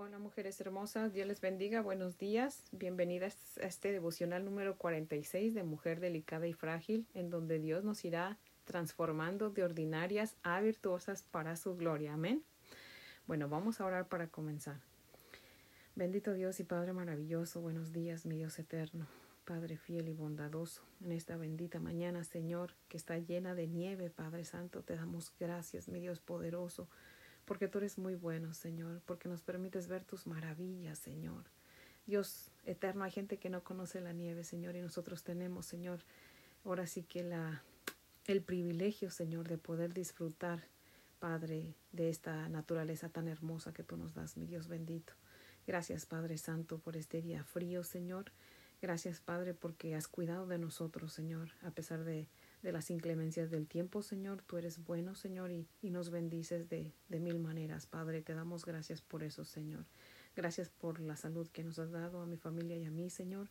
Hola mujeres hermosas, Dios les bendiga, buenos días, bienvenidas a este devocional número 46 de Mujer Delicada y Frágil, en donde Dios nos irá transformando de ordinarias a virtuosas para su gloria. Amén. Bueno, vamos a orar para comenzar. Bendito Dios y Padre maravilloso, buenos días, mi Dios eterno, Padre fiel y bondadoso, en esta bendita mañana, Señor, que está llena de nieve, Padre Santo, te damos gracias, mi Dios poderoso porque tú eres muy bueno, Señor, porque nos permites ver tus maravillas, Señor. Dios eterno, hay gente que no conoce la nieve, Señor, y nosotros tenemos, Señor, ahora sí que la, el privilegio, Señor, de poder disfrutar, Padre, de esta naturaleza tan hermosa que tú nos das, mi Dios bendito. Gracias, Padre Santo, por este día frío, Señor. Gracias, Padre, porque has cuidado de nosotros, Señor, a pesar de de las inclemencias del tiempo, Señor. Tú eres bueno, Señor, y, y nos bendices de, de, mil maneras, Padre. Te damos gracias por eso, Señor. Gracias por la salud que nos has dado a mi familia y a mí, Señor.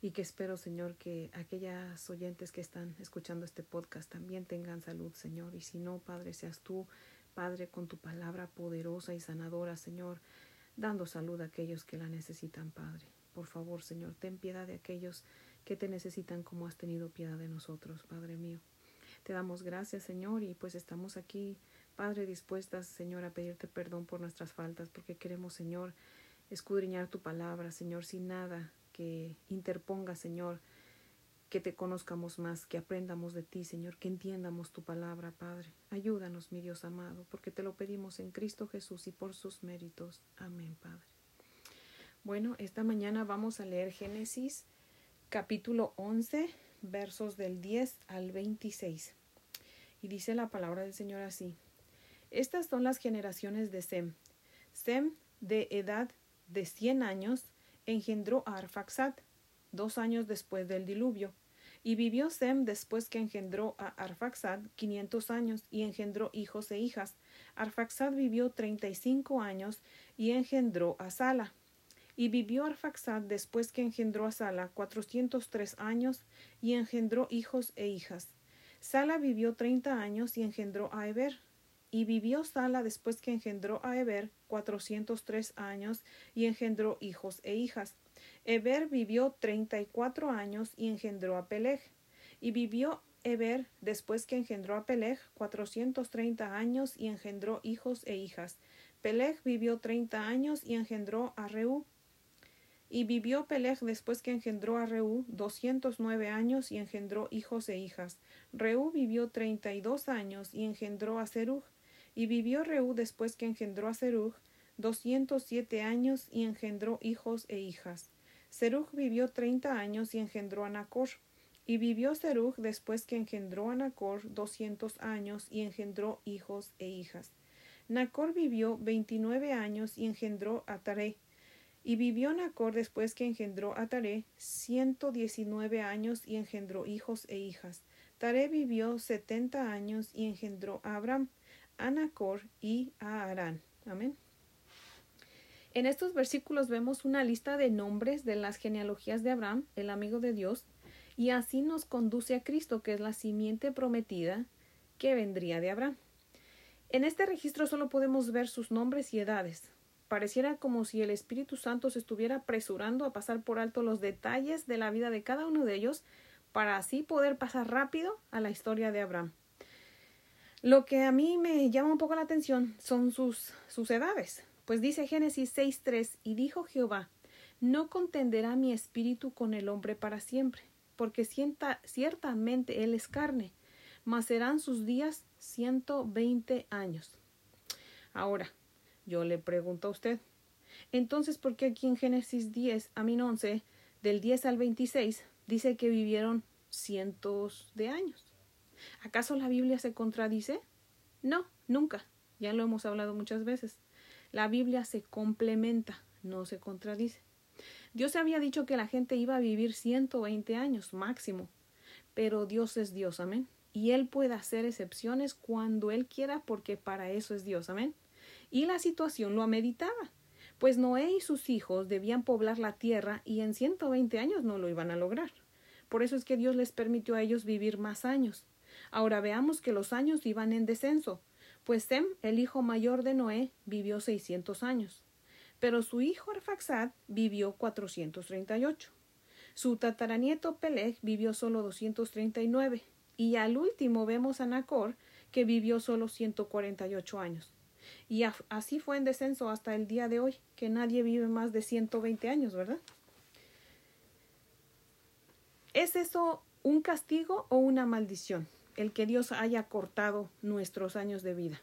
Y que espero, Señor, que aquellas oyentes que están escuchando este podcast también tengan salud, Señor. Y si no, Padre, seas tú, Padre, con tu palabra poderosa y sanadora, Señor, dando salud a aquellos que la necesitan, Padre. Por favor, Señor, ten piedad de aquellos que te necesitan como has tenido piedad de nosotros, Padre mío. Te damos gracias, Señor, y pues estamos aquí, Padre, dispuestas, Señor, a pedirte perdón por nuestras faltas, porque queremos, Señor, escudriñar tu palabra, Señor, sin nada que interponga, Señor, que te conozcamos más, que aprendamos de ti, Señor, que entiendamos tu palabra, Padre. Ayúdanos, mi Dios amado, porque te lo pedimos en Cristo Jesús y por sus méritos. Amén, Padre. Bueno, esta mañana vamos a leer Génesis capítulo 11, versos del 10 al 26. Y dice la palabra del Señor así. Estas son las generaciones de Sem. Sem, de edad de cien años, engendró a Arfaxad, dos años después del diluvio. Y vivió Sem después que engendró a Arfaxad quinientos años y engendró hijos e hijas. Arfaxad vivió treinta y cinco años y engendró a Sala. Y vivió Arfaxad después que engendró a Sala cuatrocientos tres años y engendró hijos e hijas. Sala vivió treinta años y engendró a Eber. Y vivió Sala después que engendró a Eber cuatrocientos tres años y engendró hijos e hijas. Eber vivió treinta y cuatro años y engendró a Peleg. Y vivió Eber después que engendró a Peleg cuatrocientos treinta años y engendró hijos e hijas. Peleg vivió treinta años y engendró a Reú. Y vivió Peleg después que engendró a Reú doscientos nueve años y engendró hijos e hijas. Reú vivió treinta y dos años y engendró a Serug. Y vivió Reú después que engendró a Serug doscientos siete años y engendró hijos e hijas. Serug vivió treinta años y engendró a Nacor. Y vivió Serug después que engendró a Nacor doscientos años y engendró hijos e hijas. Nacor vivió veintinueve años y engendró a Taré. Y vivió Nacor después que engendró a Taré ciento diecinueve años y engendró hijos e hijas. Taré vivió setenta años y engendró a Abraham, a Nacor y a Arán. Amén. En estos versículos vemos una lista de nombres de las genealogías de Abraham, el amigo de Dios, y así nos conduce a Cristo, que es la simiente prometida que vendría de Abraham. En este registro solo podemos ver sus nombres y edades. Pareciera como si el Espíritu Santo se estuviera apresurando a pasar por alto los detalles de la vida de cada uno de ellos para así poder pasar rápido a la historia de Abraham. Lo que a mí me llama un poco la atención son sus, sus edades, pues dice Génesis 6.3 y dijo Jehová, no contenderá mi espíritu con el hombre para siempre, porque ciertamente él es carne, mas serán sus días ciento veinte años. Ahora, yo le pregunto a usted, entonces, ¿por qué aquí en Génesis 10, a 11, del 10 al 26, dice que vivieron cientos de años? ¿Acaso la Biblia se contradice? No, nunca. Ya lo hemos hablado muchas veces. La Biblia se complementa, no se contradice. Dios había dicho que la gente iba a vivir 120 años máximo, pero Dios es Dios, amén. Y Él puede hacer excepciones cuando Él quiera porque para eso es Dios, amén y la situación lo ameritaba, pues Noé y sus hijos debían poblar la tierra y en ciento veinte años no lo iban a lograr. Por eso es que Dios les permitió a ellos vivir más años. Ahora veamos que los años iban en descenso, pues Sem, el hijo mayor de Noé, vivió seiscientos años. pero su hijo Arfaxad vivió 438. Su tataranieto Peleg vivió solo 239 y al último vemos a Nacor que vivió solo 148 años. Y así fue en descenso hasta el día de hoy, que nadie vive más de 120 años, ¿verdad? ¿Es eso un castigo o una maldición? El que Dios haya cortado nuestros años de vida.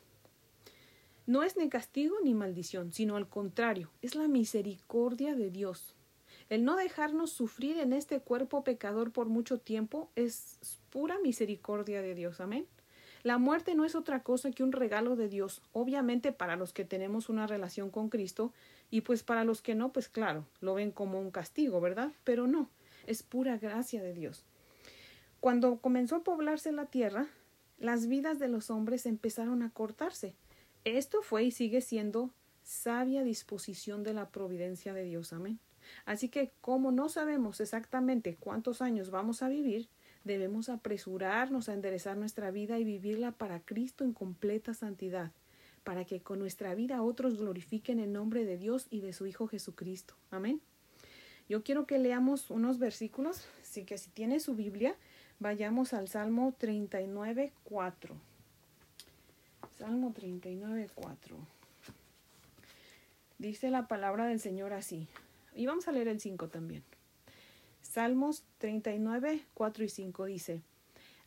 No es ni castigo ni maldición, sino al contrario, es la misericordia de Dios. El no dejarnos sufrir en este cuerpo pecador por mucho tiempo es pura misericordia de Dios. Amén. La muerte no es otra cosa que un regalo de Dios, obviamente para los que tenemos una relación con Cristo, y pues para los que no, pues claro, lo ven como un castigo, ¿verdad? Pero no, es pura gracia de Dios. Cuando comenzó a poblarse la tierra, las vidas de los hombres empezaron a cortarse. Esto fue y sigue siendo sabia disposición de la providencia de Dios. Amén. Así que como no sabemos exactamente cuántos años vamos a vivir, debemos apresurarnos a enderezar nuestra vida y vivirla para Cristo en completa santidad, para que con nuestra vida otros glorifiquen el nombre de Dios y de su Hijo Jesucristo. Amén. Yo quiero que leamos unos versículos, así que si tiene su Biblia, vayamos al Salmo 39, 4. Salmo 39, 4. Dice la palabra del Señor así. Y vamos a leer el 5 también. Salmos 39, 4 y 5 dice,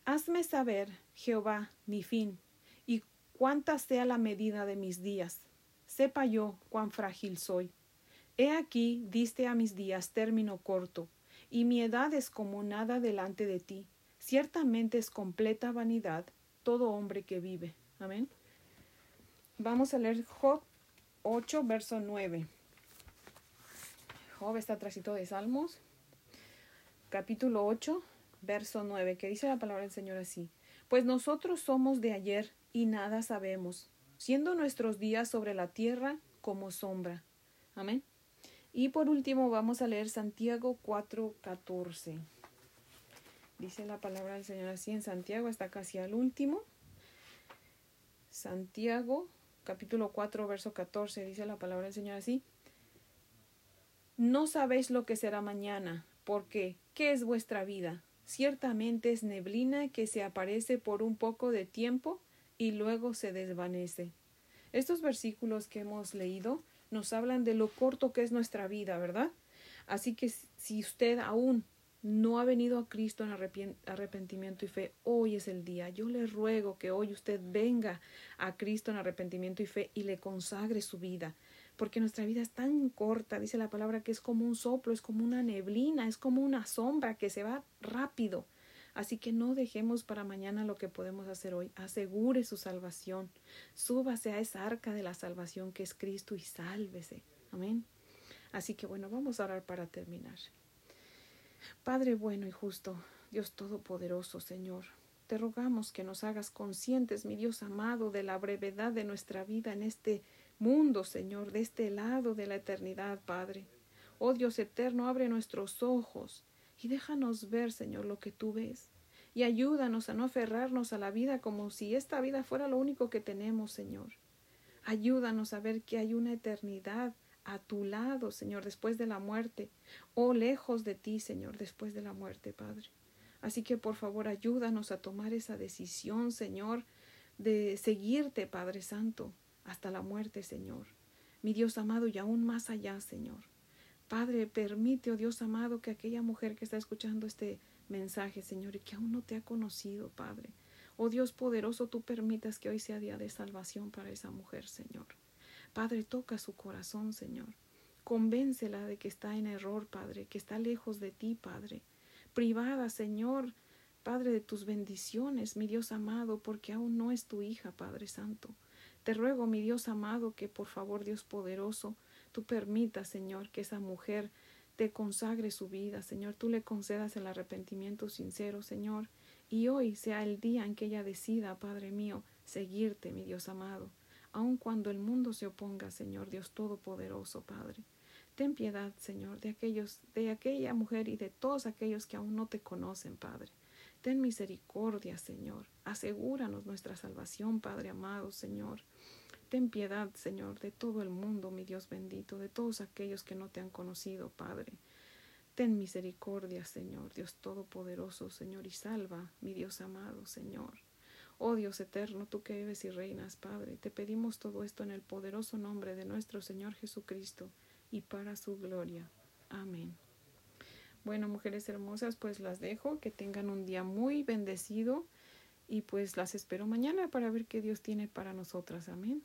Hazme saber, Jehová, mi fin, y cuánta sea la medida de mis días. Sepa yo cuán frágil soy. He aquí diste a mis días término corto, y mi edad es como nada delante de ti. Ciertamente es completa vanidad todo hombre que vive. Amén. Vamos a leer Job 8, verso 9. Job está atrásito de Salmos capítulo 8, verso 9, que dice la palabra del Señor así. Pues nosotros somos de ayer y nada sabemos, siendo nuestros días sobre la tierra como sombra. Amén. Y por último vamos a leer Santiago 4, 14. Dice la palabra del Señor así en Santiago, está casi al último. Santiago, capítulo 4, verso 14, dice la palabra del Señor así. No sabéis lo que será mañana, porque ¿qué es vuestra vida? Ciertamente es neblina que se aparece por un poco de tiempo y luego se desvanece. Estos versículos que hemos leído nos hablan de lo corto que es nuestra vida, ¿verdad? Así que si usted aún no ha venido a Cristo en arrepentimiento y fe, hoy es el día. Yo le ruego que hoy usted venga a Cristo en arrepentimiento y fe y le consagre su vida porque nuestra vida es tan corta, dice la palabra, que es como un soplo, es como una neblina, es como una sombra que se va rápido. Así que no dejemos para mañana lo que podemos hacer hoy. Asegure su salvación. Súbase a esa arca de la salvación que es Cristo y sálvese. Amén. Así que bueno, vamos a orar para terminar. Padre bueno y justo, Dios Todopoderoso, Señor, te rogamos que nos hagas conscientes, mi Dios amado, de la brevedad de nuestra vida en este mundo, Señor, de este lado de la eternidad, Padre. Oh Dios eterno, abre nuestros ojos y déjanos ver, Señor, lo que tú ves. Y ayúdanos a no aferrarnos a la vida como si esta vida fuera lo único que tenemos, Señor. Ayúdanos a ver que hay una eternidad a tu lado, Señor, después de la muerte, o lejos de ti, Señor, después de la muerte, Padre. Así que por favor ayúdanos a tomar esa decisión, Señor, de seguirte, Padre Santo, hasta la muerte, Señor. Mi Dios amado, y aún más allá, Señor. Padre, permite, oh Dios amado, que aquella mujer que está escuchando este mensaje, Señor, y que aún no te ha conocido, Padre. Oh Dios poderoso, tú permitas que hoy sea día de salvación para esa mujer, Señor. Padre, toca su corazón, Señor. Convéncela de que está en error, Padre, que está lejos de ti, Padre. Privada, Señor, Padre, de tus bendiciones, mi Dios amado, porque aún no es tu hija, Padre Santo. Te ruego, mi Dios amado, que por favor, Dios poderoso, tú permitas, Señor, que esa mujer te consagre su vida, Señor, tú le concedas el arrepentimiento sincero, Señor, y hoy sea el día en que ella decida, Padre mío, seguirte, mi Dios amado, aun cuando el mundo se oponga, Señor, Dios Todopoderoso, Padre. Ten piedad, Señor, de aquellos, de aquella mujer y de todos aquellos que aún no te conocen, Padre. Ten misericordia, Señor. Asegúranos nuestra salvación, Padre amado, Señor. Ten piedad, Señor, de todo el mundo, mi Dios bendito, de todos aquellos que no te han conocido, Padre. Ten misericordia, Señor, Dios Todopoderoso, Señor, y salva, mi Dios amado, Señor. Oh Dios eterno, tú que vives y reinas, Padre, te pedimos todo esto en el poderoso nombre de nuestro Señor Jesucristo y para su gloria. Amén. Bueno, mujeres hermosas, pues las dejo, que tengan un día muy bendecido y pues las espero mañana para ver qué Dios tiene para nosotras. Amén.